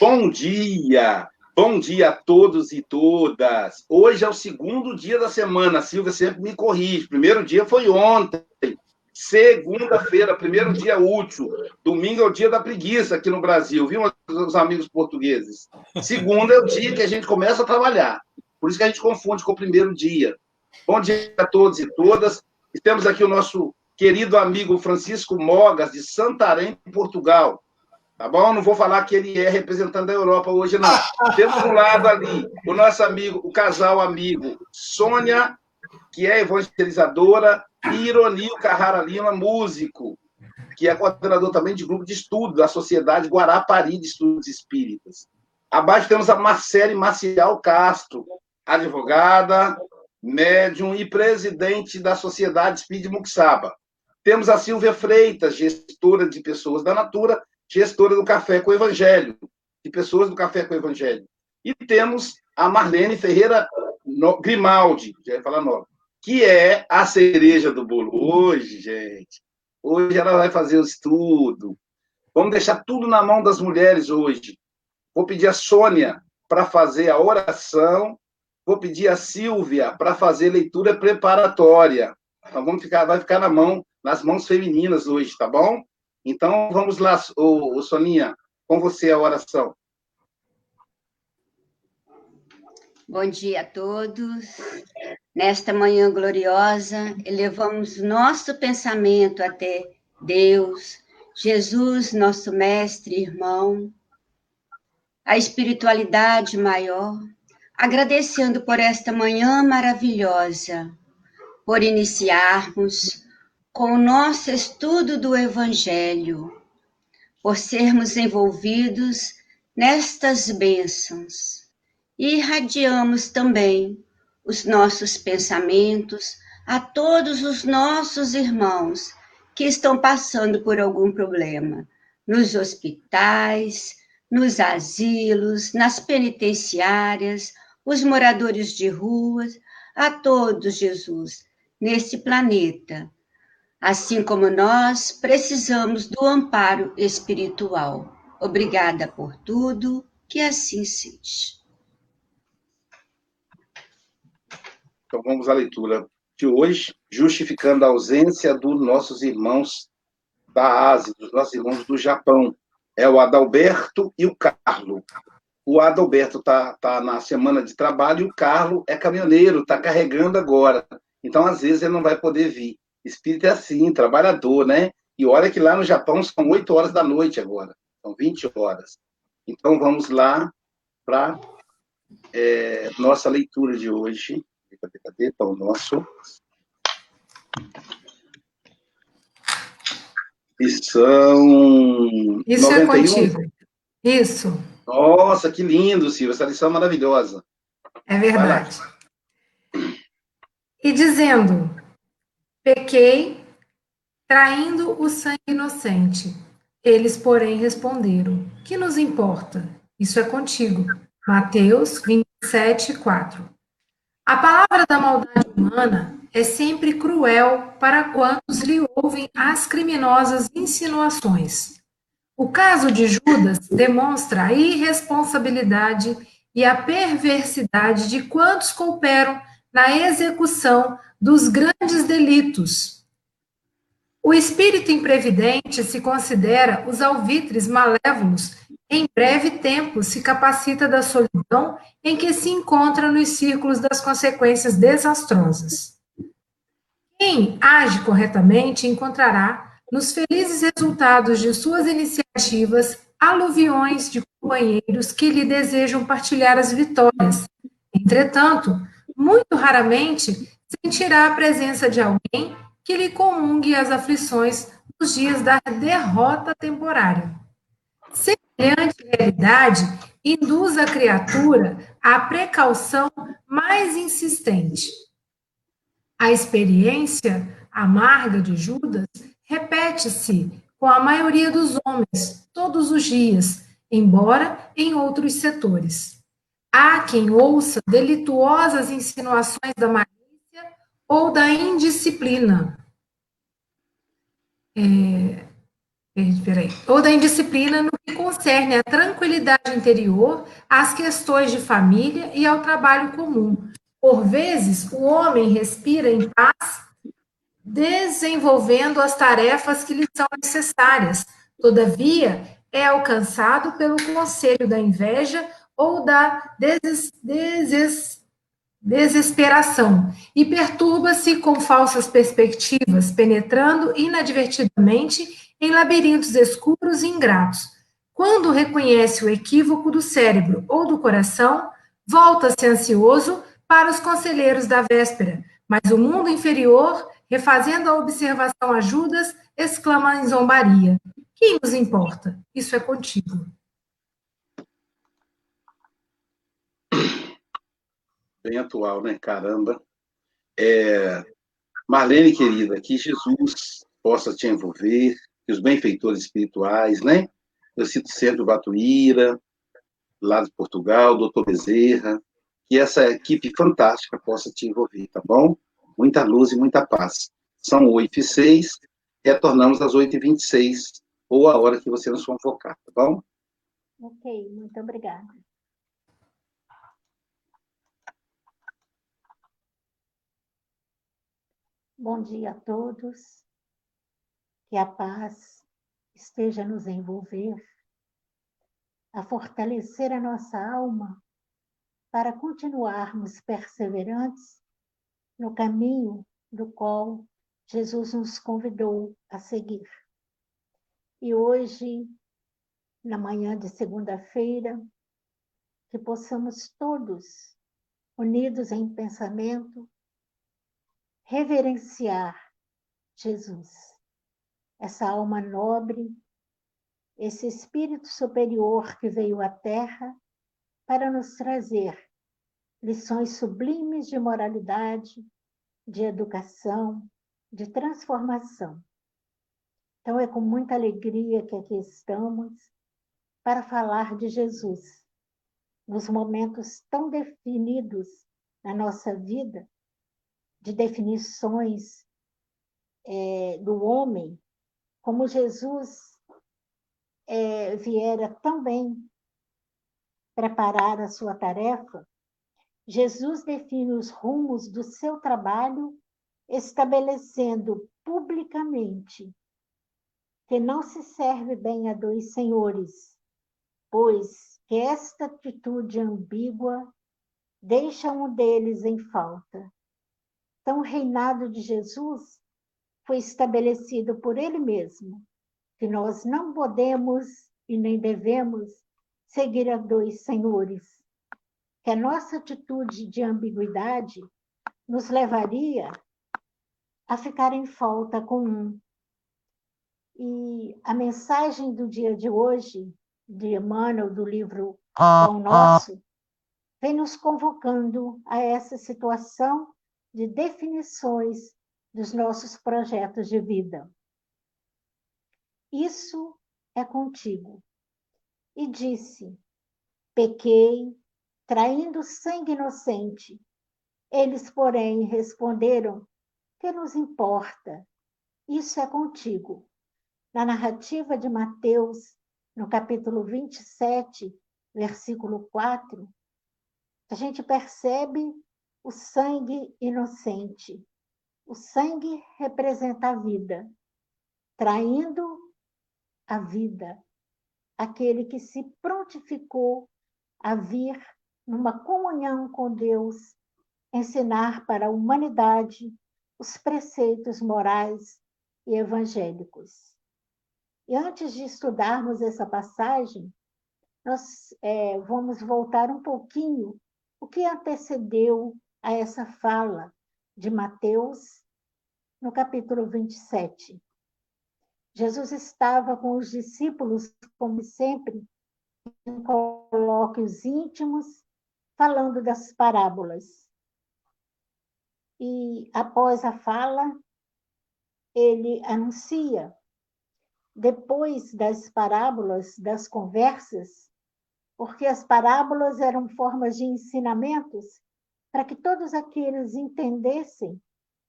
Bom dia! Bom dia a todos e todas. Hoje é o segundo dia da semana. A Silvia sempre me corrige. Primeiro dia foi ontem. Segunda-feira, primeiro dia útil. Domingo é o dia da preguiça aqui no Brasil, viu, meus amigos portugueses? Segunda é o dia que a gente começa a trabalhar. Por isso que a gente confunde com o primeiro dia. Bom dia a todos e todas. E temos aqui o nosso querido amigo Francisco Mogas, de Santarém, Portugal. Tá bom? Não vou falar que ele é representante da Europa hoje, não. Temos um lado ali o nosso amigo, o casal amigo Sônia, que é evangelizadora, e Ironil Carrara Lima, músico, que é coordenador também de grupo de estudo da Sociedade Guarapari de Estudos Espíritas. Abaixo temos a Marcele Marcial Castro, advogada, médium e presidente da Sociedade Espírita Muxaba. Temos a Silvia Freitas, gestora de pessoas da Natura, gestora do Café com o Evangelho, de pessoas do Café com o Evangelho. E temos a Marlene Ferreira Grimaldi, já ia falar nome, que é a cereja do bolo. Hoje, gente, hoje ela vai fazer o estudo. Vamos deixar tudo na mão das mulheres hoje. Vou pedir a Sônia para fazer a oração. Vou pedir a Silvia para fazer leitura preparatória. Então vamos ficar, vai ficar na mão, nas mãos femininas hoje, tá bom? Então vamos lá, ô, ô Soninha, com você a oração. Bom dia a todos. Nesta manhã gloriosa, elevamos nosso pensamento até Deus, Jesus, nosso mestre, irmão, a espiritualidade maior, agradecendo por esta manhã maravilhosa, por iniciarmos com o nosso estudo do Evangelho, por sermos envolvidos nestas bênçãos e irradiamos também os nossos pensamentos a todos os nossos irmãos que estão passando por algum problema, nos hospitais, nos asilos, nas penitenciárias, os moradores de ruas, a todos, Jesus, nesse planeta. Assim como nós precisamos do amparo espiritual. Obrigada por tudo, que assim seja. Então vamos à leitura de hoje, justificando a ausência dos nossos irmãos da Ásia, dos nossos irmãos do Japão. É o Adalberto e o Carlo. O Adalberto está tá na semana de trabalho e o Carlo é caminhoneiro, está carregando agora. Então, às vezes, ele não vai poder vir. Espírito é assim, trabalhador, né? E olha que lá no Japão são 8 horas da noite agora, são 20 horas. Então, vamos lá para é, nossa leitura de hoje cadê, cadê? Tá o nosso. São. Isso 91. é contigo. Isso. Nossa, que lindo, Silvia. Essa lição é maravilhosa. É verdade. E dizendo: pequei, traindo o sangue inocente. Eles, porém, responderam: Que nos importa? Isso é contigo. Mateus 27, 4. A palavra da maldade humana é sempre cruel para quantos lhe ouvem as criminosas insinuações. O caso de Judas demonstra a irresponsabilidade e a perversidade de quantos cooperam na execução dos grandes delitos. O espírito imprevidente se considera os alvitres malévolos em breve tempo se capacita da solidão em que se encontra nos círculos das consequências desastrosas. Quem age corretamente encontrará, nos felizes resultados de suas iniciativas, aluviões de companheiros que lhe desejam partilhar as vitórias. Entretanto, muito raramente sentirá a presença de alguém que lhe comungue as aflições nos dias da derrota temporária. Semelhante realidade induz a criatura à precaução mais insistente. A experiência amarga de Judas repete-se com a maioria dos homens todos os dias, embora em outros setores. Há quem ouça delituosas insinuações da malícia ou da indisciplina. É, Peraí. Ou da indisciplina no que concerne à tranquilidade interior, às questões de família e ao trabalho comum. Por vezes, o homem respira em paz, desenvolvendo as tarefas que lhe são necessárias. Todavia, é alcançado pelo conselho da inveja ou da deses, deses, desesperação e perturba-se com falsas perspectivas, penetrando inadvertidamente em labirintos escuros e ingratos. Quando reconhece o equívoco do cérebro ou do coração, volta-se ansioso para os conselheiros da véspera, mas o mundo inferior, refazendo a observação a Judas, exclama em zombaria: Quem nos importa? Isso é contigo. Bem atual, né? Caramba. É... Marlene, querida, que Jesus possa te envolver, que os benfeitores espirituais, né? Eu cito sempre o Batuíra, lá de Portugal, doutor Bezerra, que essa equipe fantástica possa te envolver, tá bom? Muita luz e muita paz. São 8 e 6, retornamos às 8 e 26 ou a hora que você nos convocar, tá bom? Ok, muito obrigada. Bom dia a todos. Que a paz esteja nos envolver, a fortalecer a nossa alma para continuarmos perseverantes no caminho do qual Jesus nos convidou a seguir. E hoje, na manhã de segunda-feira, que possamos todos, unidos em pensamento, reverenciar Jesus essa alma nobre, esse espírito superior que veio à Terra para nos trazer lições sublimes de moralidade, de educação, de transformação. Então é com muita alegria que aqui estamos para falar de Jesus, nos momentos tão definidos na nossa vida, de definições é, do homem como Jesus é, viera também preparar a sua tarefa, Jesus define os rumos do seu trabalho, estabelecendo publicamente que não se serve bem a dois senhores, pois que esta atitude ambígua deixa um deles em falta. Então, o reinado de Jesus foi estabelecido por ele mesmo, que nós não podemos e nem devemos seguir a dois senhores, que a nossa atitude de ambiguidade nos levaria a ficar em falta com um. E a mensagem do dia de hoje, de Emmanuel, do livro Pão Nosso, vem nos convocando a essa situação de definições dos nossos projetos de vida. Isso é contigo. E disse: Pequei, traindo sangue inocente. Eles, porém, responderam: Que nos importa? Isso é contigo. Na narrativa de Mateus, no capítulo 27, versículo 4, a gente percebe o sangue inocente. O sangue representa a vida, traindo a vida, aquele que se prontificou a vir numa comunhão com Deus, ensinar para a humanidade os preceitos morais e evangélicos. E antes de estudarmos essa passagem, nós é, vamos voltar um pouquinho o que antecedeu a essa fala de Mateus, no capítulo 27. Jesus estava com os discípulos, como sempre, em colóquios íntimos, falando das parábolas. E após a fala, ele anuncia, depois das parábolas, das conversas, porque as parábolas eram formas de ensinamentos para que todos aqueles entendessem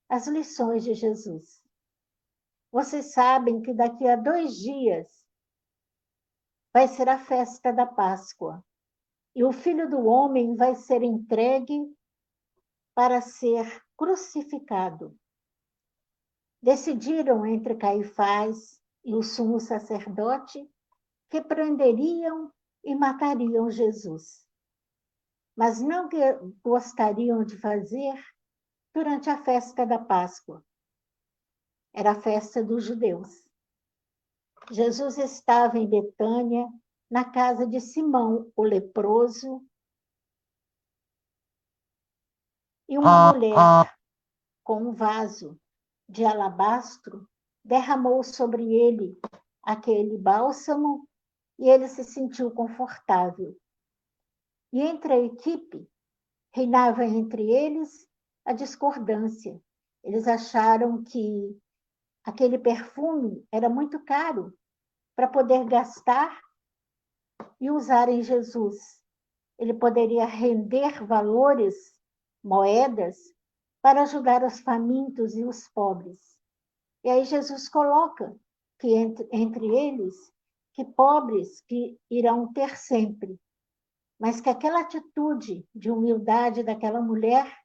as lições de Jesus. vocês sabem que daqui a dois dias vai ser a festa da Páscoa e o filho do homem vai ser entregue para ser crucificado. Decidiram entre Caifás e o sumo sacerdote que prenderiam e matariam Jesus, mas não gostariam de fazer durante a festa da Páscoa. Era a festa dos judeus. Jesus estava em Betânia, na casa de Simão, o leproso, e uma mulher com um vaso de alabastro derramou sobre ele aquele bálsamo e ele se sentiu confortável. E entre a equipe, reinava entre eles a discordância. Eles acharam que aquele perfume era muito caro para poder gastar e usar em Jesus. Ele poderia render valores, moedas, para ajudar os famintos e os pobres. E aí Jesus coloca que entre, entre eles que pobres que irão ter sempre, mas que aquela atitude de humildade daquela mulher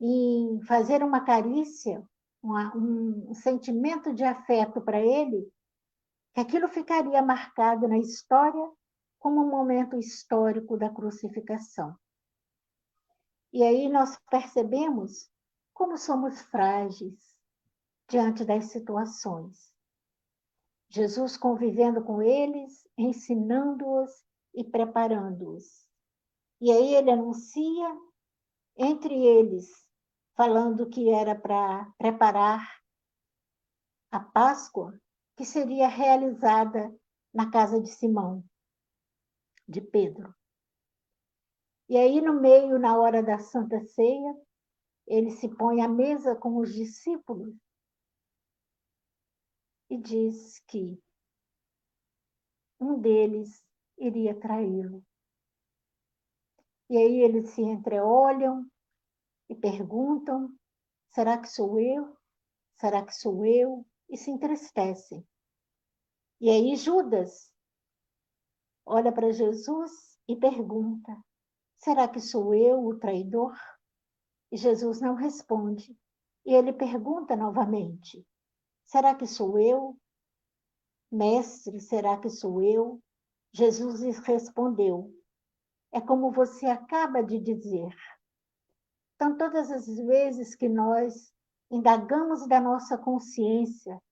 em fazer uma carícia, uma, um sentimento de afeto para ele, que aquilo ficaria marcado na história como um momento histórico da crucificação. E aí nós percebemos como somos frágeis diante das situações. Jesus convivendo com eles, ensinando-os e preparando-os. E aí ele anuncia entre eles, falando que era para preparar a Páscoa, que seria realizada na casa de Simão, de Pedro. E aí, no meio, na hora da Santa Ceia, ele se põe à mesa com os discípulos e diz que um deles iria traí-lo. E aí eles se entreolham e perguntam: será que sou eu? Será que sou eu? E se entristecem. E aí Judas olha para Jesus e pergunta: será que sou eu o traidor? E Jesus não responde. E ele pergunta novamente: Será que sou eu? Mestre, será que sou eu? Jesus respondeu: É como você acaba de dizer. Então, todas as vezes que nós indagamos da nossa consciência,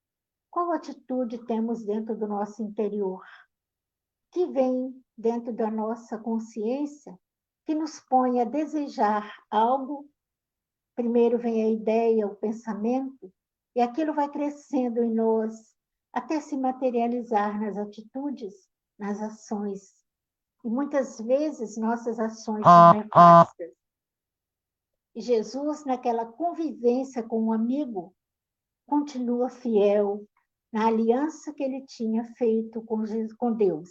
qual atitude temos dentro do nosso interior? Que vem dentro da nossa consciência que nos põe a desejar algo? Primeiro vem a ideia, o pensamento, e aquilo vai crescendo em nós até se materializar nas atitudes, nas ações. E muitas vezes nossas ações são nefastas. E Jesus, naquela convivência com um amigo, continua fiel na aliança que ele tinha feito com, com Deus.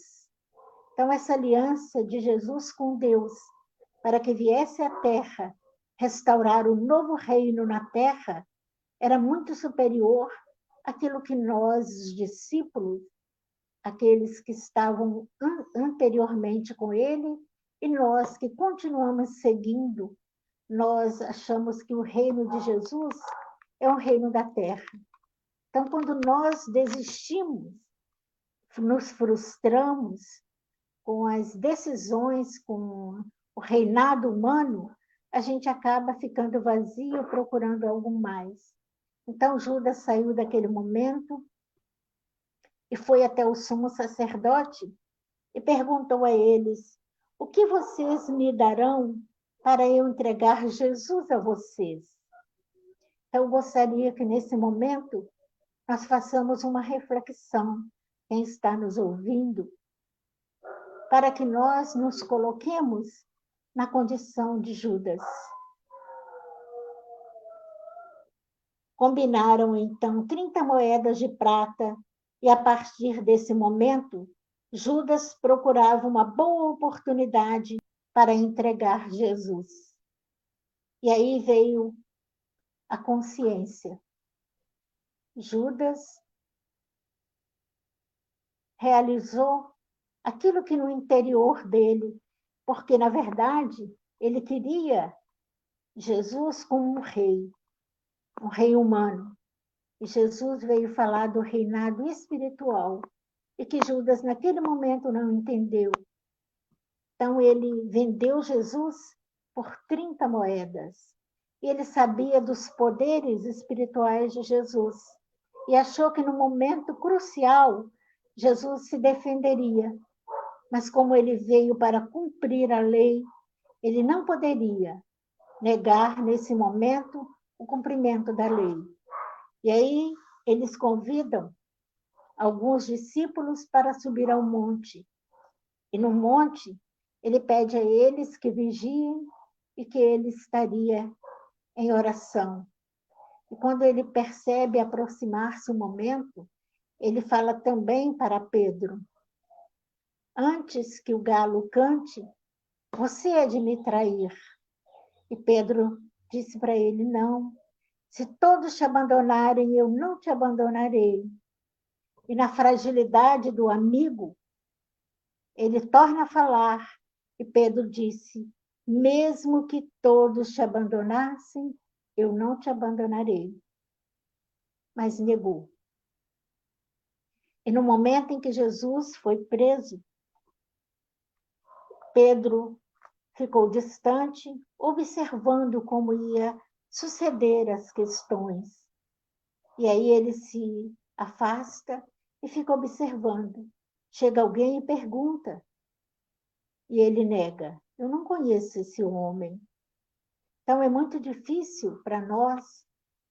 Então, essa aliança de Jesus com Deus, para que viesse à terra restaurar o novo reino na terra, era muito superior àquilo que nós, os discípulos, aqueles que estavam anteriormente com ele, e nós que continuamos seguindo, nós achamos que o reino de Jesus é o reino da terra. Então, quando nós desistimos, nos frustramos com as decisões, com o reinado humano, a gente acaba ficando vazio, procurando algo mais. Então Judas saiu daquele momento e foi até o sumo sacerdote e perguntou a eles: O que vocês me darão para eu entregar Jesus a vocês? Então, eu gostaria que nesse momento nós façamos uma reflexão, quem está nos ouvindo, para que nós nos coloquemos na condição de Judas. Combinaram então 30 moedas de prata e a partir desse momento, Judas procurava uma boa oportunidade para entregar Jesus. E aí veio a consciência. Judas realizou aquilo que no interior dele, porque na verdade ele queria Jesus como um rei, um rei humano. Jesus veio falar do reinado espiritual, e que Judas naquele momento não entendeu. Então ele vendeu Jesus por 30 moedas. Ele sabia dos poderes espirituais de Jesus e achou que no momento crucial Jesus se defenderia. Mas como ele veio para cumprir a lei, ele não poderia negar nesse momento o cumprimento da lei. E aí eles convidam alguns discípulos para subir ao monte. E no monte, ele pede a eles que vigiem e que ele estaria em oração. E quando ele percebe aproximar-se o momento, ele fala também para Pedro: Antes que o galo cante, você é de me trair. E Pedro disse para ele: Não, se todos te abandonarem, eu não te abandonarei. E na fragilidade do amigo, ele torna a falar, e Pedro disse: mesmo que todos te abandonassem, eu não te abandonarei. Mas negou. E no momento em que Jesus foi preso, Pedro ficou distante, observando como ia suceder as questões. E aí ele se afasta e fica observando. Chega alguém e pergunta. E ele nega. Eu não conheço esse homem. Então é muito difícil para nós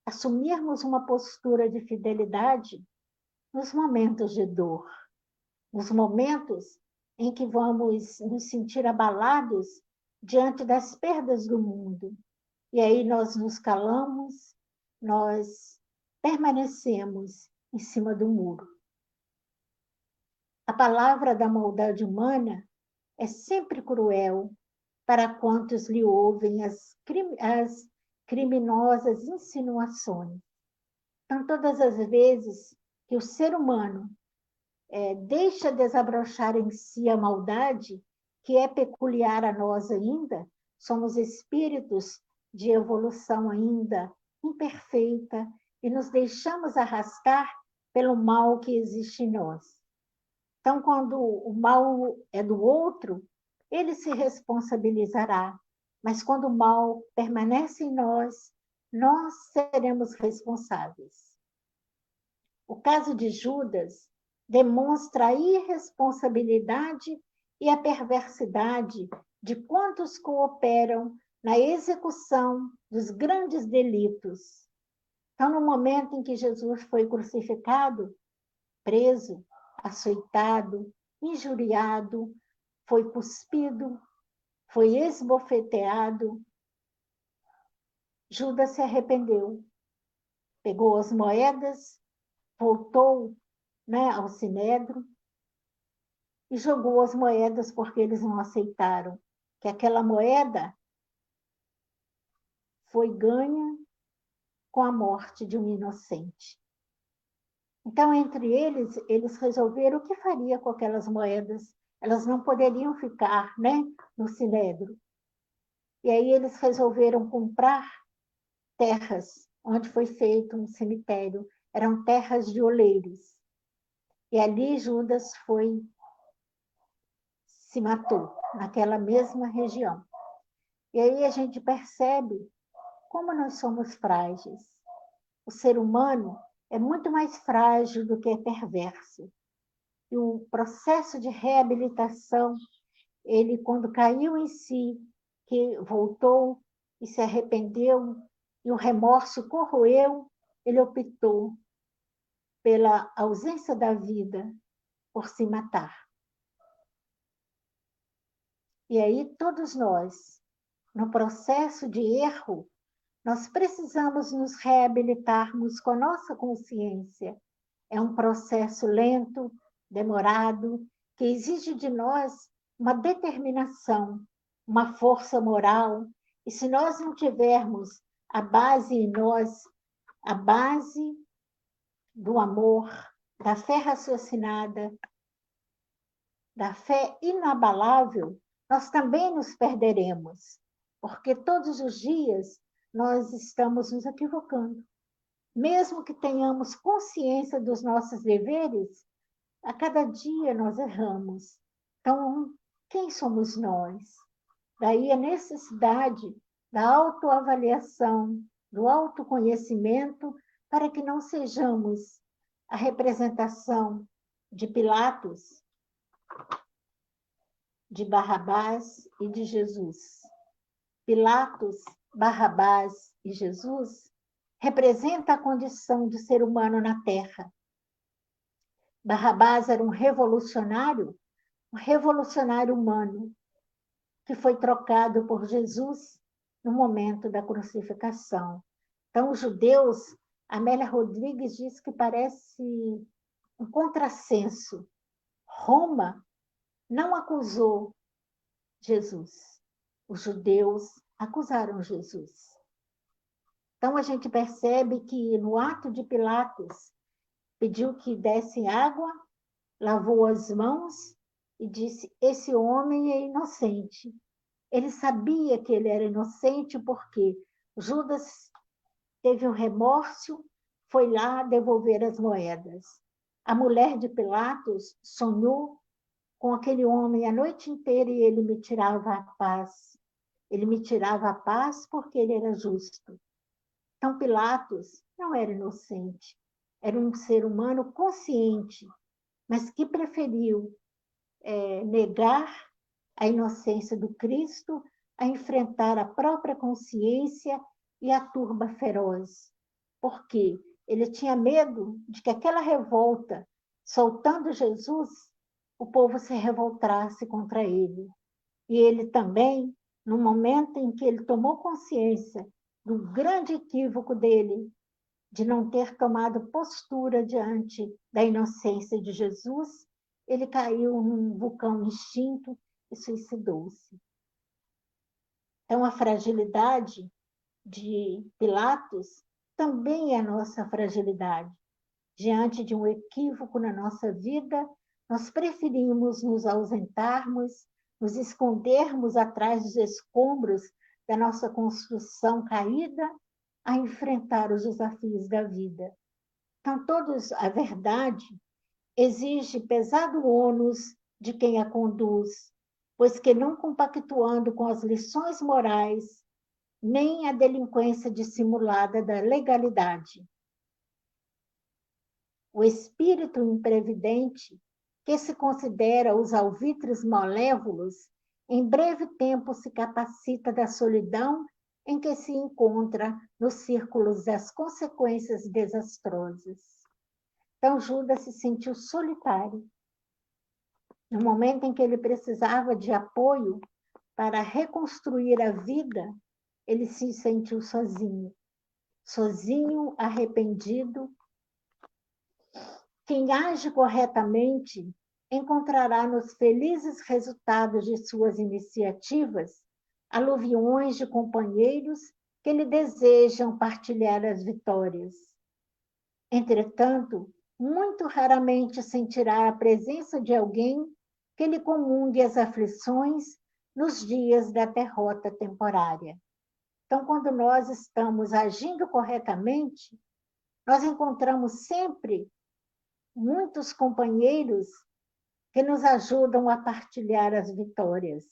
assumirmos uma postura de fidelidade nos momentos de dor, nos momentos em que vamos nos sentir abalados diante das perdas do mundo. E aí nós nos calamos, nós permanecemos em cima do muro. A palavra da maldade humana é sempre cruel para quantos lhe ouvem as, as criminosas insinuações. Então, todas as vezes que o ser humano é, deixa desabrochar em si a maldade, que é peculiar a nós ainda, somos espíritos de evolução ainda imperfeita e nos deixamos arrastar pelo mal que existe em nós. Então, quando o mal é do outro, ele se responsabilizará. Mas quando o mal permanece em nós, nós seremos responsáveis. O caso de Judas demonstra a irresponsabilidade e a perversidade de quantos cooperam na execução dos grandes delitos. Então, no momento em que Jesus foi crucificado, preso, açoitado, injuriado, foi cuspido, foi esbofeteado. Judas se arrependeu, pegou as moedas, voltou né, ao sinédrio e jogou as moedas porque eles não aceitaram que aquela moeda foi ganha com a morte de um inocente. Então, entre eles, eles resolveram o que faria com aquelas moedas elas não poderiam ficar né, no Sinédrio. E aí eles resolveram comprar terras onde foi feito um cemitério. Eram terras de oleiros. E ali Judas foi se matou naquela mesma região. E aí a gente percebe como nós somos frágeis. O ser humano é muito mais frágil do que é perverso e o processo de reabilitação, ele quando caiu em si, que voltou e se arrependeu e o remorso corroeu, ele optou pela ausência da vida, por se matar. E aí todos nós, no processo de erro, nós precisamos nos reabilitarmos com a nossa consciência. É um processo lento, demorado, que exige de nós uma determinação, uma força moral. E se nós não tivermos a base em nós, a base do amor, da fé raciocinada, da fé inabalável, nós também nos perderemos, porque todos os dias nós estamos nos equivocando. Mesmo que tenhamos consciência dos nossos deveres, a cada dia nós erramos. Então, quem somos nós? Daí a necessidade da autoavaliação, do autoconhecimento, para que não sejamos a representação de Pilatos, de Barrabás e de Jesus. Pilatos, Barrabás e Jesus representa a condição de ser humano na Terra. Barrabás era um revolucionário, um revolucionário humano, que foi trocado por Jesus no momento da crucificação. Então, os judeus, Amélia Rodrigues diz que parece um contrassenso. Roma não acusou Jesus. Os judeus acusaram Jesus. Então a gente percebe que no ato de Pilatos pediu que desse água, lavou as mãos e disse: Esse homem é inocente. Ele sabia que ele era inocente porque Judas teve um remorso, foi lá devolver as moedas. A mulher de Pilatos sonhou com aquele homem a noite inteira e ele me tirava a paz. Ele me tirava a paz porque ele era justo. Então, Pilatos não era inocente, era um ser humano consciente, mas que preferiu é, negar a inocência do Cristo a enfrentar a própria consciência e a turba feroz. Porque ele tinha medo de que aquela revolta, soltando Jesus, o povo se revoltasse contra ele. E ele também, no momento em que ele tomou consciência do grande equívoco dele, de não ter tomado postura diante da inocência de Jesus, ele caiu num vulcão extinto e suicidou-se. Então, a fragilidade de Pilatos também é a nossa fragilidade. Diante de um equívoco na nossa vida, nós preferimos nos ausentarmos, nos escondermos atrás dos escombros da nossa construção caída, a enfrentar os desafios da vida. Então, todos, a verdade exige pesado ônus de quem a conduz, pois que não compactuando com as lições morais, nem a delinquência dissimulada da legalidade. O espírito imprevidente que se considera os alvitres malévolos, em breve tempo se capacita da solidão em que se encontra nos círculos das consequências desastrosas. Então Judas se sentiu solitário. No momento em que ele precisava de apoio para reconstruir a vida, ele se sentiu sozinho. Sozinho, arrependido. Quem age corretamente encontrará nos felizes resultados de suas iniciativas aluviões de companheiros que lhe desejam partilhar as vitórias. Entretanto, muito raramente sentirá a presença de alguém que lhe comungue as aflições nos dias da derrota temporária. Então, quando nós estamos agindo corretamente, nós encontramos sempre muitos companheiros que nos ajudam a partilhar as vitórias.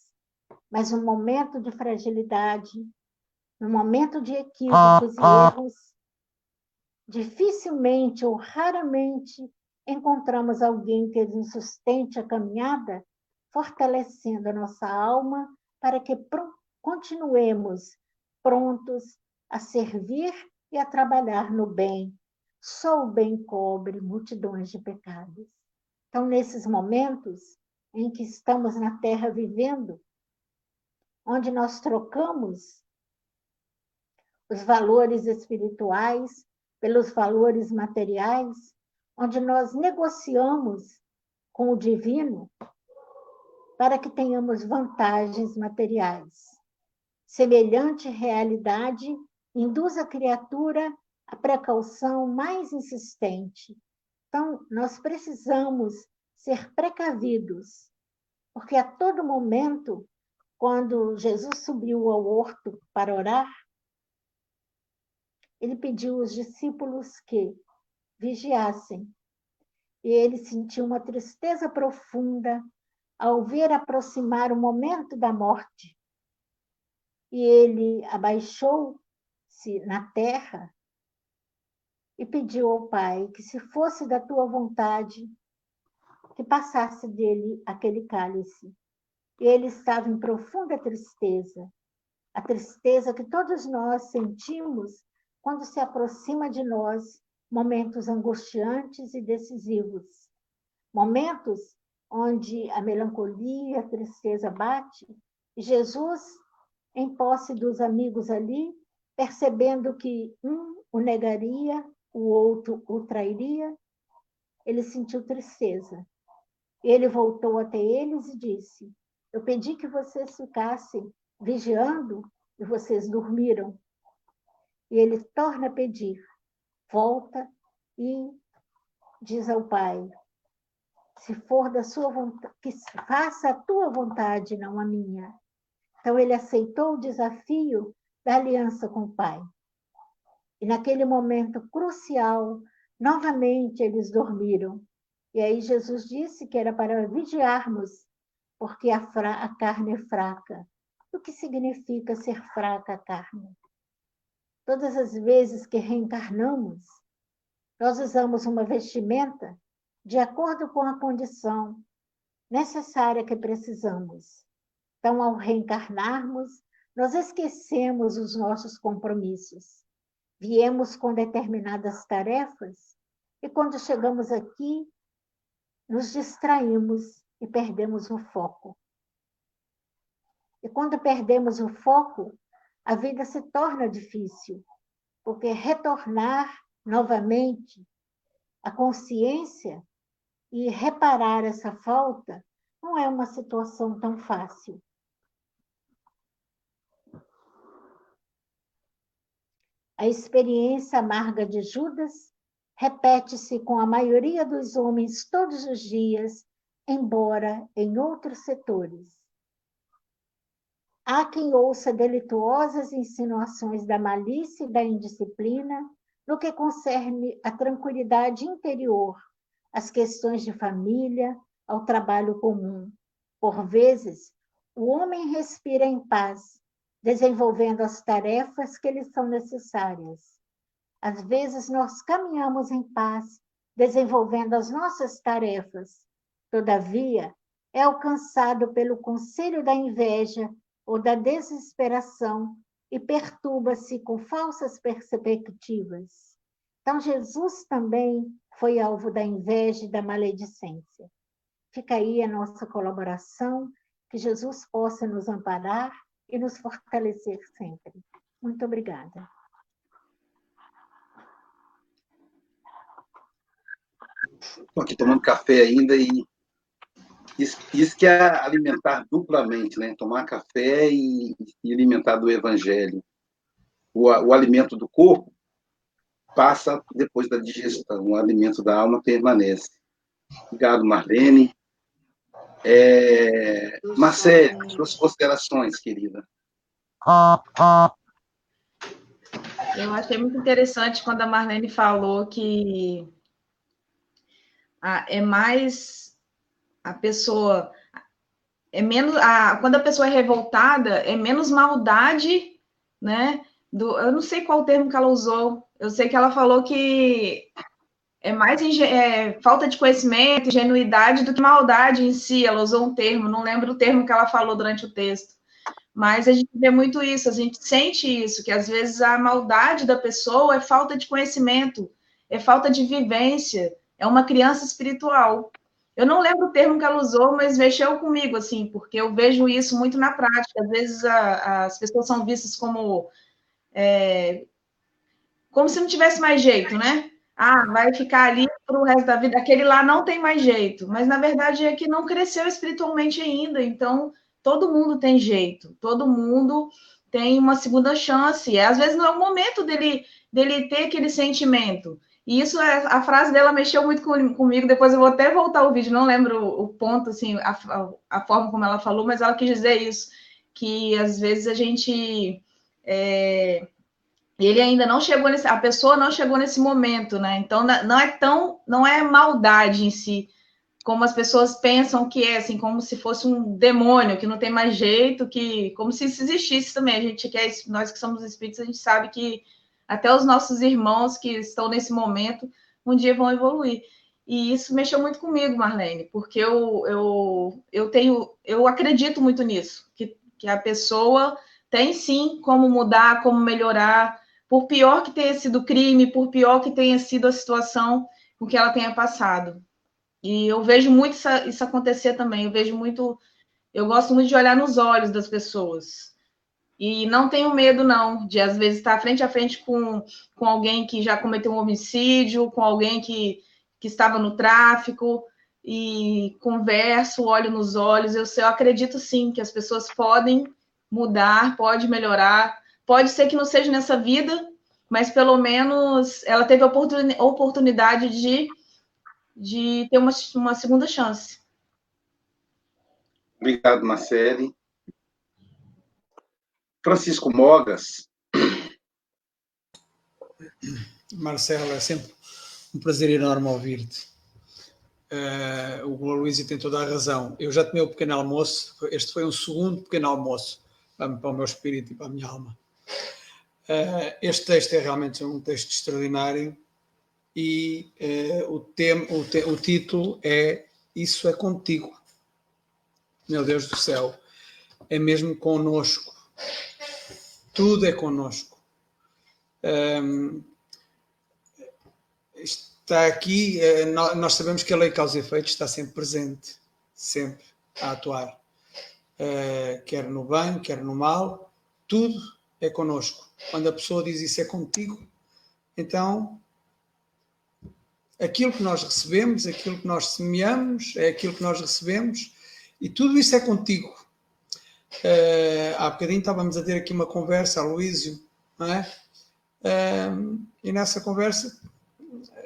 Mas no momento de fragilidade, no momento de equívocos e erros, dificilmente ou raramente encontramos alguém que nos sustente a caminhada, fortalecendo a nossa alma para que continuemos prontos a servir e a trabalhar no bem. Só o bem cobre multidões de pecados. Então, nesses momentos em que estamos na Terra vivendo, onde nós trocamos os valores espirituais pelos valores materiais, onde nós negociamos com o divino para que tenhamos vantagens materiais. Semelhante realidade induz a criatura a precaução mais insistente. Então, nós precisamos ser precavidos, porque a todo momento, quando Jesus subiu ao horto para orar, ele pediu aos discípulos que vigiassem. E ele sentiu uma tristeza profunda ao ver aproximar o momento da morte. E ele abaixou-se na terra e pediu ao Pai que, se fosse da tua vontade, que passasse dele aquele cálice. E ele estava em profunda tristeza, a tristeza que todos nós sentimos quando se aproxima de nós momentos angustiantes e decisivos, momentos onde a melancolia, a tristeza bate, e Jesus, em posse dos amigos ali, percebendo que um o negaria, o outro o trairia, ele sentiu tristeza. Ele voltou até eles e disse: Eu pedi que vocês ficassem vigiando e vocês dormiram. E ele torna a pedir: volta e diz ao Pai: se for da sua vontade, que faça a tua vontade, não a minha. Então ele aceitou o desafio da aliança com o Pai. E naquele momento crucial, novamente eles dormiram. E aí Jesus disse que era para vigiarmos, porque a, a carne é fraca. O que significa ser fraca a carne? Todas as vezes que reencarnamos, nós usamos uma vestimenta de acordo com a condição necessária que precisamos. Então, ao reencarnarmos, nós esquecemos os nossos compromissos viemos com determinadas tarefas e quando chegamos aqui, nos distraímos e perdemos o foco. E quando perdemos o foco, a vida se torna difícil, porque retornar novamente a consciência e reparar essa falta não é uma situação tão fácil. A experiência amarga de Judas repete-se com a maioria dos homens todos os dias, embora em outros setores. Há quem ouça delituosas insinuações da malícia e da indisciplina no que concerne à tranquilidade interior, às questões de família, ao trabalho comum. Por vezes, o homem respira em paz, desenvolvendo as tarefas que lhes são necessárias. Às vezes nós caminhamos em paz, desenvolvendo as nossas tarefas. Todavia, é alcançado pelo conselho da inveja ou da desesperação e perturba-se com falsas perspectivas. Então, Jesus também foi alvo da inveja e da maledicência. Fica aí a nossa colaboração, que Jesus possa nos amparar e nos fortalecer sempre. Muito obrigada. Estou aqui tomando café ainda e isso, isso, que é alimentar duplamente, né? Tomar café e, e alimentar do evangelho. O, o, alimento do corpo passa depois da digestão, o alimento da alma permanece. Obrigado, Marlene. É... Marcelo, suas considerações, querida. Eu achei muito interessante quando a Marlene falou que é mais a pessoa é menos a, quando a pessoa é revoltada é menos maldade, né? Do, eu não sei qual termo que ela usou. Eu sei que ela falou que é mais é, falta de conhecimento, ingenuidade do que maldade em si. Ela usou um termo, não lembro o termo que ela falou durante o texto. Mas a gente vê muito isso, a gente sente isso, que às vezes a maldade da pessoa é falta de conhecimento, é falta de vivência, é uma criança espiritual. Eu não lembro o termo que ela usou, mas mexeu comigo, assim, porque eu vejo isso muito na prática. Às vezes a, as pessoas são vistas como. É, como se não tivesse mais jeito, né? Ah, vai ficar ali para o resto da vida, aquele lá não tem mais jeito, mas na verdade é que não cresceu espiritualmente ainda, então todo mundo tem jeito, todo mundo tem uma segunda chance, e às vezes não é o momento dele dele ter aquele sentimento. E isso, é, a frase dela mexeu muito com, comigo. Depois eu vou até voltar o vídeo, não lembro o, o ponto, assim, a, a, a, forma como ela falou, mas ela quis dizer isso, que às vezes a gente. É, ele ainda não chegou nesse. A pessoa não chegou nesse momento, né? Então não é tão. Não é maldade em si, como as pessoas pensam que é, assim, como se fosse um demônio, que não tem mais jeito, que. Como se isso existisse também. A gente que é, nós que somos espíritos, a gente sabe que até os nossos irmãos que estão nesse momento, um dia vão evoluir. E isso mexeu muito comigo, Marlene, porque eu, eu, eu tenho, eu acredito muito nisso, que, que a pessoa tem sim como mudar, como melhorar, por pior que tenha sido o crime, por pior que tenha sido a situação com que ela tenha passado. E eu vejo muito isso, isso acontecer também, eu vejo muito, eu gosto muito de olhar nos olhos das pessoas. E não tenho medo, não, de às vezes estar frente a frente com, com alguém que já cometeu um homicídio, com alguém que, que estava no tráfico, e converso, olho nos olhos. Eu, eu acredito sim que as pessoas podem mudar, pode melhorar. Pode ser que não seja nessa vida, mas pelo menos ela teve a oportunidade de, de ter uma, uma segunda chance. Obrigado, Marcele. Francisco Mogas. Marcelo, é sempre um prazer enorme ouvir-te. Uh, o Luísa tem toda a razão. Eu já tomei o pequeno almoço, este foi um segundo pequeno almoço para, para o meu espírito e para a minha alma. Uh, este texto é realmente um texto extraordinário e uh, o, tem, o, te, o título é Isso é contigo. Meu Deus do céu, é mesmo conosco tudo é conosco. Um, está aqui, eh, nós sabemos que a lei causa e efeito está sempre presente, sempre a atuar, uh, quer no bem, quer no mal, tudo é conosco. Quando a pessoa diz isso é contigo, então aquilo que nós recebemos, aquilo que nós semeamos, é aquilo que nós recebemos, e tudo isso é contigo. Uh, há bocadinho estávamos a ter aqui uma conversa, Aloísio, não é? Uh, e nessa conversa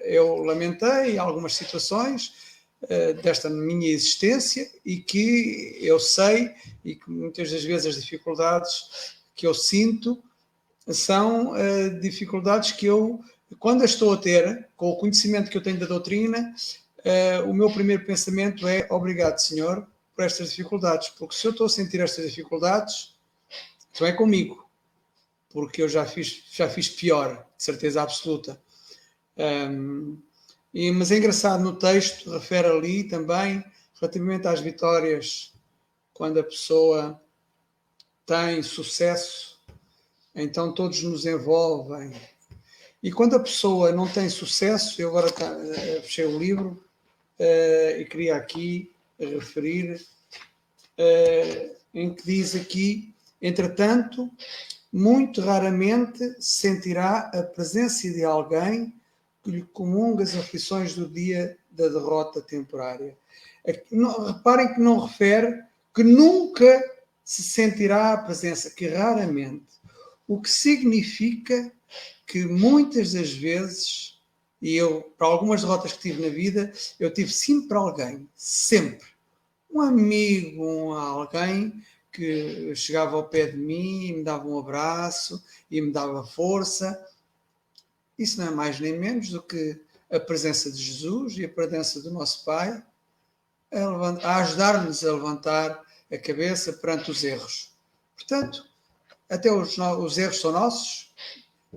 eu lamentei algumas situações uh, desta minha existência e que eu sei e que muitas das vezes as dificuldades que eu sinto são uh, dificuldades que eu, quando as estou a ter, com o conhecimento que eu tenho da doutrina, uh, o meu primeiro pensamento é obrigado, Senhor, por estas dificuldades, porque se eu estou a sentir estas dificuldades, então é comigo, porque eu já fiz, já fiz pior, de certeza absoluta. Um, e, mas é engraçado, no texto refere ali também, relativamente às vitórias, quando a pessoa tem sucesso, então todos nos envolvem. E quando a pessoa não tem sucesso, eu agora eh, fechei o livro uh, e queria aqui referir, uh, em que diz aqui, entretanto, muito raramente sentirá a presença de alguém que lhe comunga as aflições do dia da derrota temporária. Reparem que não refere que nunca se sentirá a presença, que raramente, o que significa que muitas das vezes, e eu, para algumas derrotas que tive na vida, eu tive sempre alguém, sempre, um amigo, um alguém que chegava ao pé de mim e me dava um abraço e me dava força. Isso não é mais nem menos do que a presença de Jesus e a presença do nosso Pai a, a ajudar-nos a levantar a cabeça perante os erros. Portanto, até os, os erros são nossos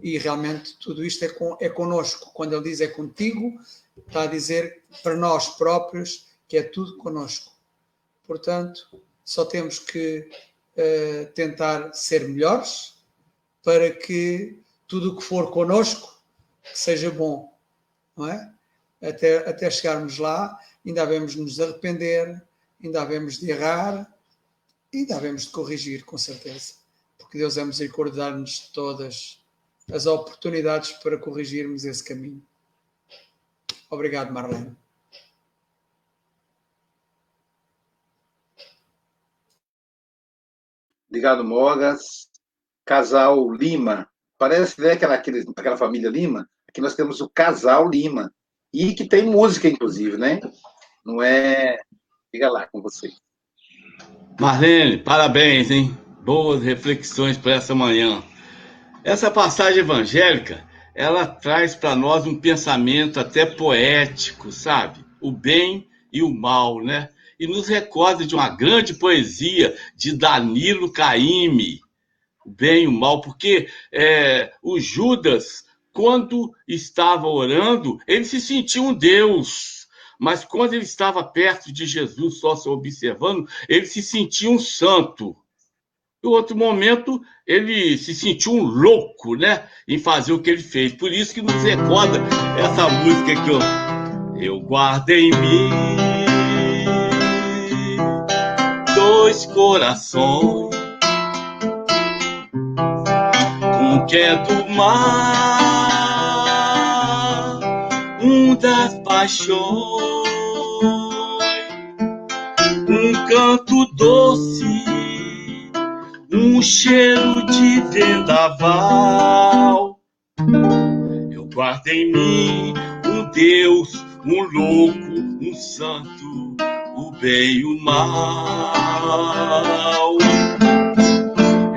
e realmente tudo isto é, com, é conosco. Quando ele diz é contigo, está a dizer para nós próprios que é tudo conosco. Portanto, só temos que uh, tentar ser melhores para que tudo o que for connosco seja bom, não é? Até, até chegarmos lá, ainda havemos de nos arrepender, ainda havemos de errar, ainda havemos de corrigir, com certeza. Porque Deus é misericórdia nos de todas as oportunidades para corrigirmos esse caminho. Obrigado, Marlene. Obrigado, Mogas. Casal Lima. Parece né, aquela, aquela família Lima. Aqui nós temos o casal Lima. E que tem música, inclusive, né? Não é. Fica lá com você. Marlene, parabéns, hein? Boas reflexões para essa manhã. Essa passagem evangélica, ela traz para nós um pensamento até poético, sabe? O bem e o mal, né? E nos recorda de uma grande poesia de Danilo Caime, o bem e o mal, porque é, o Judas, quando estava orando, ele se sentia um Deus, mas quando ele estava perto de Jesus, só se observando, ele se sentia um santo. No outro momento, ele se sentiu um louco, né? Em fazer o que ele fez. Por isso que nos recorda essa música que eu, eu guardo em mim dois corações. Um que é do mar, um das paixões, canto doce um cheiro de vendaval. Eu guardo em mim um Deus, um louco, um santo, o bem e o mal.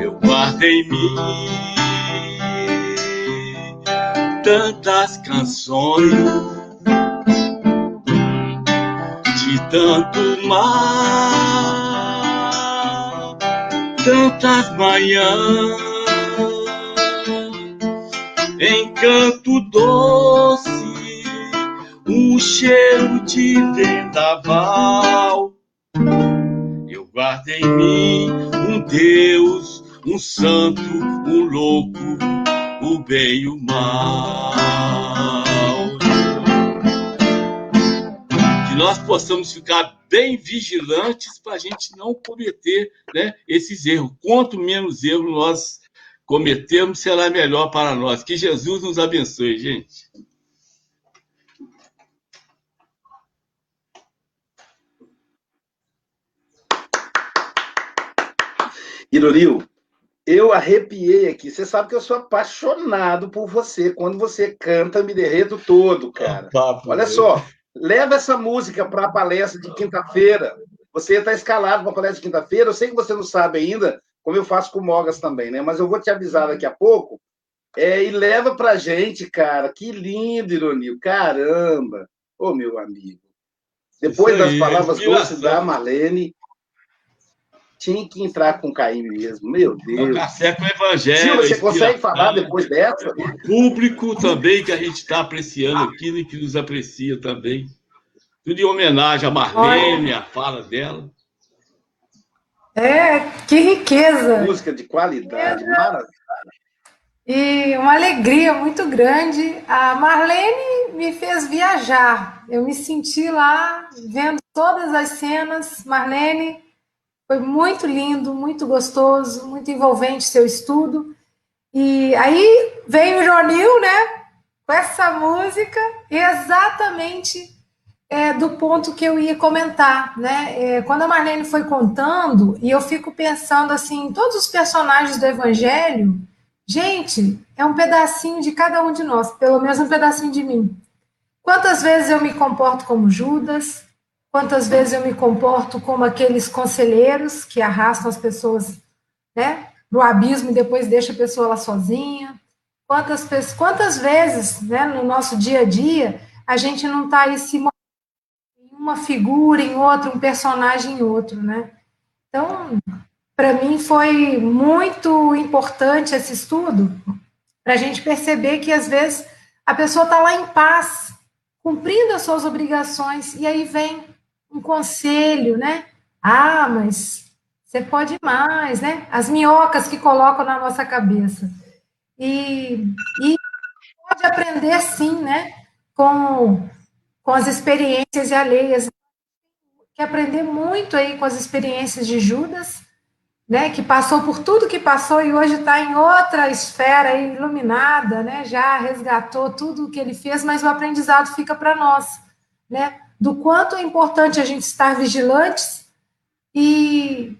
Eu guardo em mim tantas canções tanto mal tantas manhãs, encanto doce, um cheiro de vendaval. Eu guardo em mim um Deus, um santo, um louco, o bem e o mal. Nós possamos ficar bem vigilantes para a gente não cometer né, esses erros. Quanto menos erros nós cometermos, será melhor para nós. Que Jesus nos abençoe, gente. Ironil, eu arrepiei aqui. Você sabe que eu sou apaixonado por você. Quando você canta, me derreto todo, cara. Olha só, Leva essa música para a palestra de quinta-feira. Você está escalado para a palestra de quinta-feira. Eu sei que você não sabe ainda, como eu faço com o Mogas também, né? Mas eu vou te avisar daqui a pouco. É, e leva para gente, cara. Que lindo, Ironil. Caramba! Ô, meu amigo. Depois das palavras doces da Malene, tinha que entrar com Caim mesmo. Meu Deus. É café com o evangelho. você consegue falar depois dessa? O público também que a gente está apreciando aqui e que nos aprecia também. Tudo em homenagem a Marlene, a fala dela. É, que riqueza. Música de qualidade, maravilhosa. E uma alegria muito grande. A Marlene me fez viajar. Eu me senti lá vendo todas as cenas. Marlene, foi muito lindo, muito gostoso, muito envolvente seu estudo. E aí veio o Jonil, né, com essa música, exatamente é, do ponto que eu ia comentar, né? É, quando a Marlene foi contando, e eu fico pensando assim, todos os personagens do Evangelho, gente, é um pedacinho de cada um de nós, pelo menos um pedacinho de mim. Quantas vezes eu me comporto como Judas? Quantas vezes eu me comporto como aqueles conselheiros que arrastam as pessoas né, no abismo e depois deixa a pessoa lá sozinha? Quantas, quantas vezes né, no nosso dia a dia a gente não está aí se em uma figura em outra, um personagem em outro, né? Então, para mim foi muito importante esse estudo para a gente perceber que às vezes a pessoa está lá em paz, cumprindo as suas obrigações, e aí vem um conselho, né? Ah, mas você pode mais, né? As minhocas que colocam na nossa cabeça. E, e pode aprender sim, né? Com, com as experiências alheias. Que aprender muito aí com as experiências de Judas, né? Que passou por tudo que passou e hoje está em outra esfera iluminada, né? Já resgatou tudo o que ele fez, mas o aprendizado fica para nós, né? Do quanto é importante a gente estar vigilantes e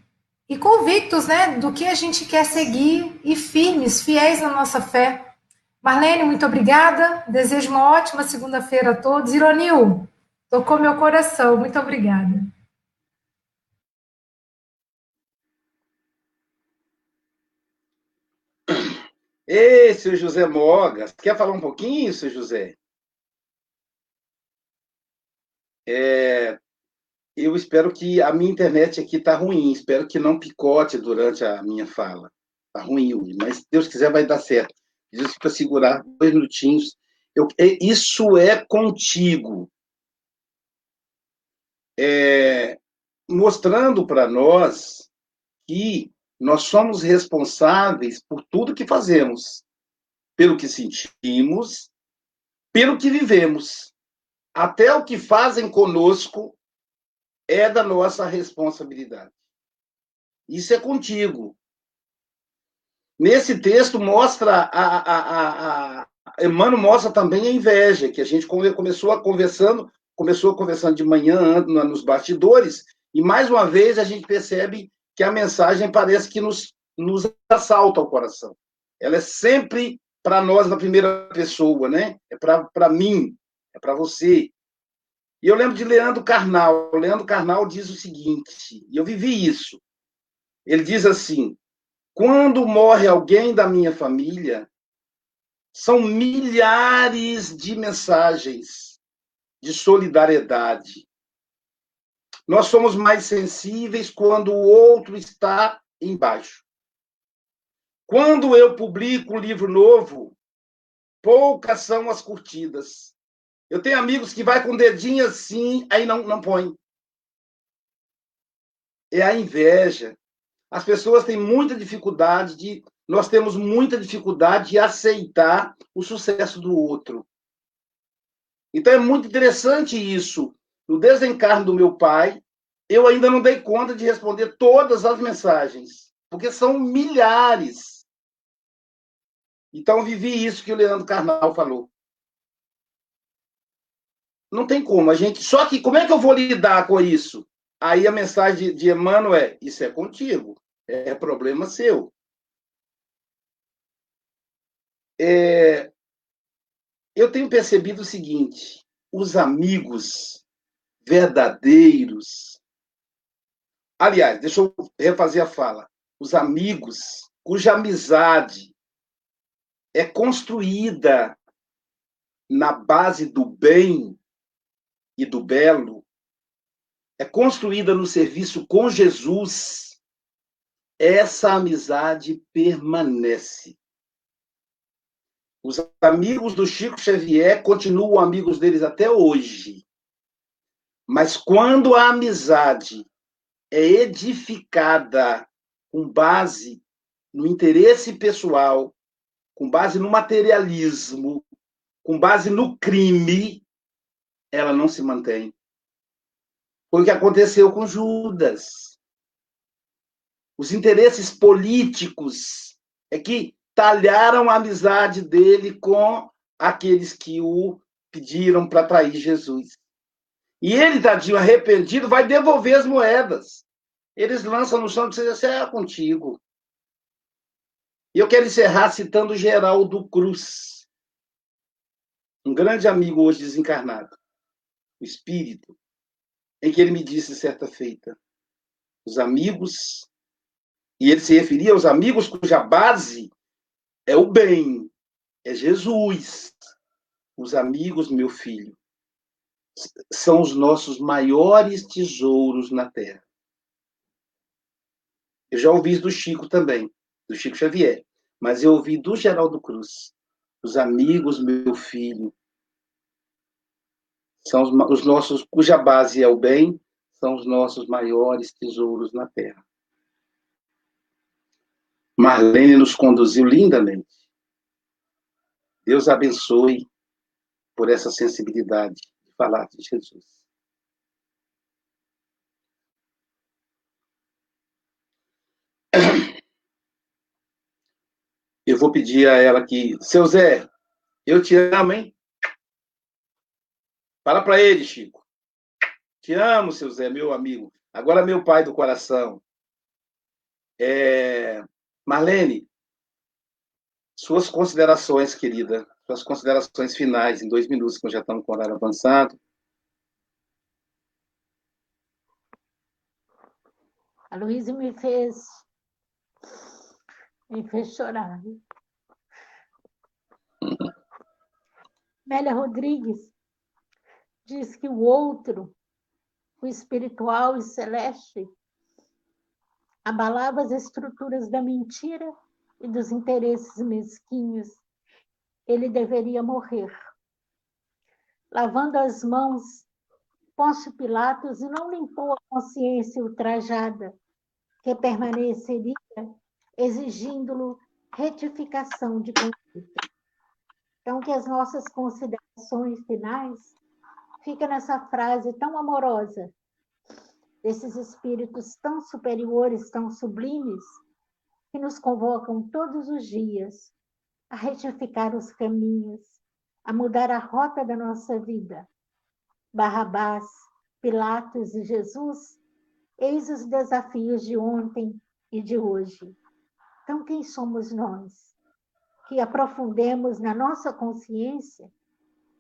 e convictos, né, do que a gente quer seguir e firmes, fiéis na nossa fé. Marlene, muito obrigada. Desejo uma ótima segunda-feira a todos. Ironil, tocou meu coração. Muito obrigada. Ei, seu José Mogas, quer falar um pouquinho, seu José? É, eu espero que a minha internet aqui está ruim, espero que não picote durante a minha fala. Está ruim, mas se Deus quiser vai dar certo. Diz para segurar dois minutinhos. Eu, é, isso é contigo. É, mostrando para nós que nós somos responsáveis por tudo que fazemos, pelo que sentimos, pelo que vivemos. Até o que fazem conosco é da nossa responsabilidade. Isso é contigo. Nesse texto mostra a, a, a, a Emmanuel mostra também a inveja que a gente começou a conversando, começou conversando de manhã nos bastidores e mais uma vez a gente percebe que a mensagem parece que nos, nos assalta o coração. Ela é sempre para nós na primeira pessoa, né? É para mim, é para você. E eu lembro de Leandro Carnal. Leandro Carnal diz o seguinte, e eu vivi isso. Ele diz assim: quando morre alguém da minha família, são milhares de mensagens de solidariedade, nós somos mais sensíveis quando o outro está embaixo. Quando eu publico um livro novo, poucas são as curtidas. Eu tenho amigos que vai com dedinho assim, aí não, não põe. É a inveja. As pessoas têm muita dificuldade de. Nós temos muita dificuldade de aceitar o sucesso do outro. Então é muito interessante isso. No desencarno do meu pai, eu ainda não dei conta de responder todas as mensagens, porque são milhares. Então, vivi isso que o Leandro Carnal falou. Não tem como. A gente. Só que como é que eu vou lidar com isso? Aí a mensagem de Emmanuel é: isso é contigo, é problema seu. É, eu tenho percebido o seguinte: os amigos verdadeiros. Aliás, deixa eu refazer a fala. Os amigos cuja amizade é construída na base do bem e do belo, é construída no serviço com Jesus, essa amizade permanece. Os amigos do Chico Xavier continuam amigos deles até hoje. Mas quando a amizade é edificada com base no interesse pessoal, com base no materialismo, com base no crime, ela não se mantém. Foi o que aconteceu com Judas. Os interesses políticos é que talharam a amizade dele com aqueles que o pediram para trair Jesus. E ele, tadinho, arrependido, vai devolver as moedas. Eles lançam no chão e dizem, é contigo. E eu quero encerrar citando Geraldo Cruz, um grande amigo hoje desencarnado, espírito, em que ele me disse certa feita, os amigos, e ele se referia aos amigos cuja base é o bem, é Jesus. Os amigos, meu filho, são os nossos maiores tesouros na Terra. Eu já ouvi isso do Chico também, do Chico Xavier, mas eu ouvi do Geraldo Cruz. Os amigos, meu filho, são os, os nossos, cuja base é o bem, são os nossos maiores tesouros na Terra. Marlene nos conduziu lindamente. Deus abençoe por essa sensibilidade falar de Jesus. Eu vou pedir a ela aqui, seu Zé, eu te amo, hein? Fala para ele, Chico. Te amo, seu Zé, meu amigo. Agora meu pai do coração. É... Marlene, suas considerações, querida, suas considerações finais, em dois minutos, que já estamos com o horário avançado. A Luísa me fez, me fez chorar. Mélia Rodrigues diz que o outro, o espiritual e celeste, abalava as estruturas da mentira e dos interesses mesquinhos. Ele deveria morrer. Lavando as mãos, Pôncio Pilatos não limpou a consciência ultrajada, que permaneceria exigindo-lhe retificação de conduta. Então, que as nossas considerações finais fiquem nessa frase tão amorosa, desses espíritos tão superiores, tão sublimes, que nos convocam todos os dias a retificar os caminhos, a mudar a rota da nossa vida. Barrabás, Pilatos e Jesus, eis os desafios de ontem e de hoje. Então, quem somos nós? que aprofundemos na nossa consciência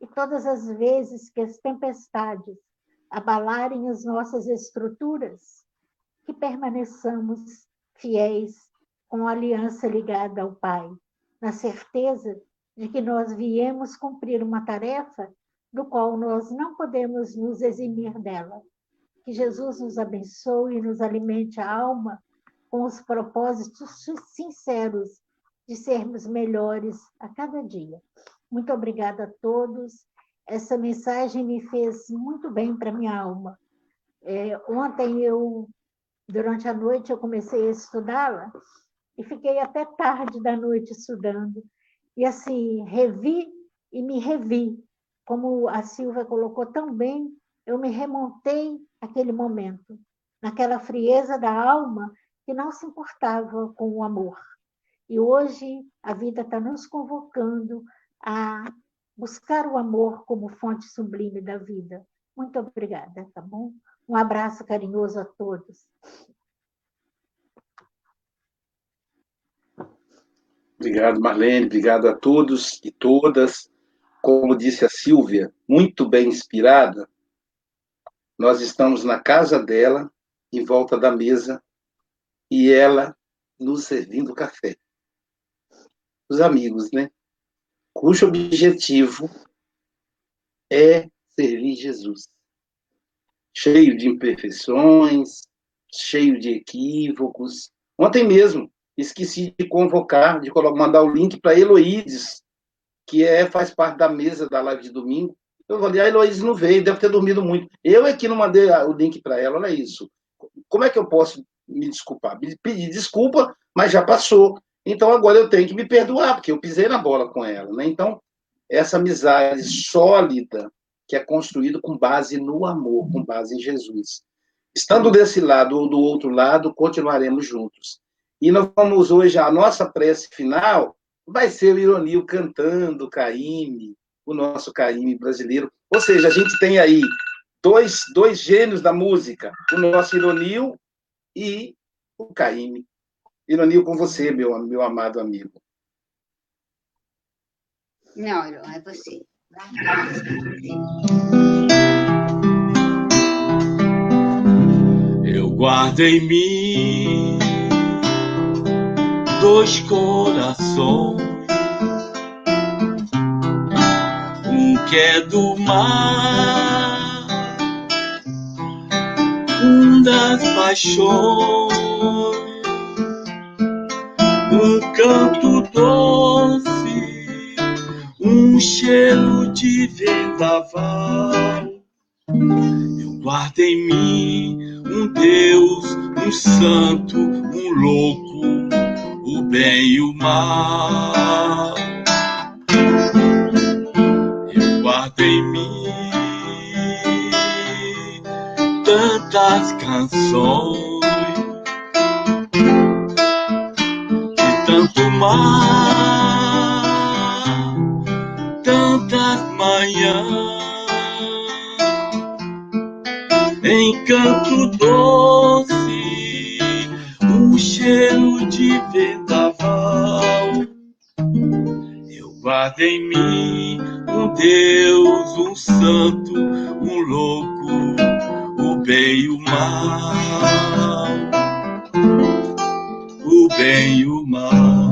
e todas as vezes que as tempestades abalarem as nossas estruturas, que permaneçamos fiéis com a aliança ligada ao Pai, na certeza de que nós viemos cumprir uma tarefa do qual nós não podemos nos eximir dela. Que Jesus nos abençoe e nos alimente a alma com os propósitos sinceros de sermos melhores a cada dia. Muito obrigada a todos. Essa mensagem me fez muito bem para minha alma. É, ontem eu, durante a noite, eu comecei a estudá-la e fiquei até tarde da noite estudando. E assim, revi e me revi. Como a Silvia colocou tão bem, eu me remontei àquele momento, naquela frieza da alma que não se importava com o amor. E hoje a vida está nos convocando a buscar o amor como fonte sublime da vida. Muito obrigada, tá bom? Um abraço carinhoso a todos. Obrigado, Marlene. Obrigado a todos e todas. Como disse a Silvia, muito bem inspirada, nós estamos na casa dela, em volta da mesa, e ela nos servindo café os amigos, né? Cujo objetivo é servir Jesus. Cheio de imperfeições, cheio de equívocos. Ontem mesmo, esqueci de convocar, de mandar o link para Heloídes, que é, faz parte da mesa da live de domingo. Eu falei, a Heloídes não veio, deve ter dormido muito. Eu é que não mandei o link para ela, olha isso. Como é que eu posso me desculpar? Me pedir desculpa, mas já passou. Então agora eu tenho que me perdoar, porque eu pisei na bola com ela. Né? Então, essa amizade sólida que é construída com base no amor, com base em Jesus. Estando desse lado ou do outro lado, continuaremos juntos. E nós vamos hoje, a nossa prece final vai ser o Ironil cantando Caíme, o nosso Caíme brasileiro. Ou seja, a gente tem aí dois, dois gênios da música, o nosso Ironil e o Caíme. Ironio com você, meu, meu amado amigo. Não, é você. Eu guardo em mim dois corações, um que é do mar, um das paixões um canto doce, um cheiro de vendaval. Eu guardo em mim um Deus, um santo, um louco, o bem e o mal. Eu guardo em mim tantas canções mar, tantas manhãs, encanto doce, um cheiro de vendaval. Eu guardo em mim um Deus, um santo, um louco, o bem e o mal. O bem e o mal.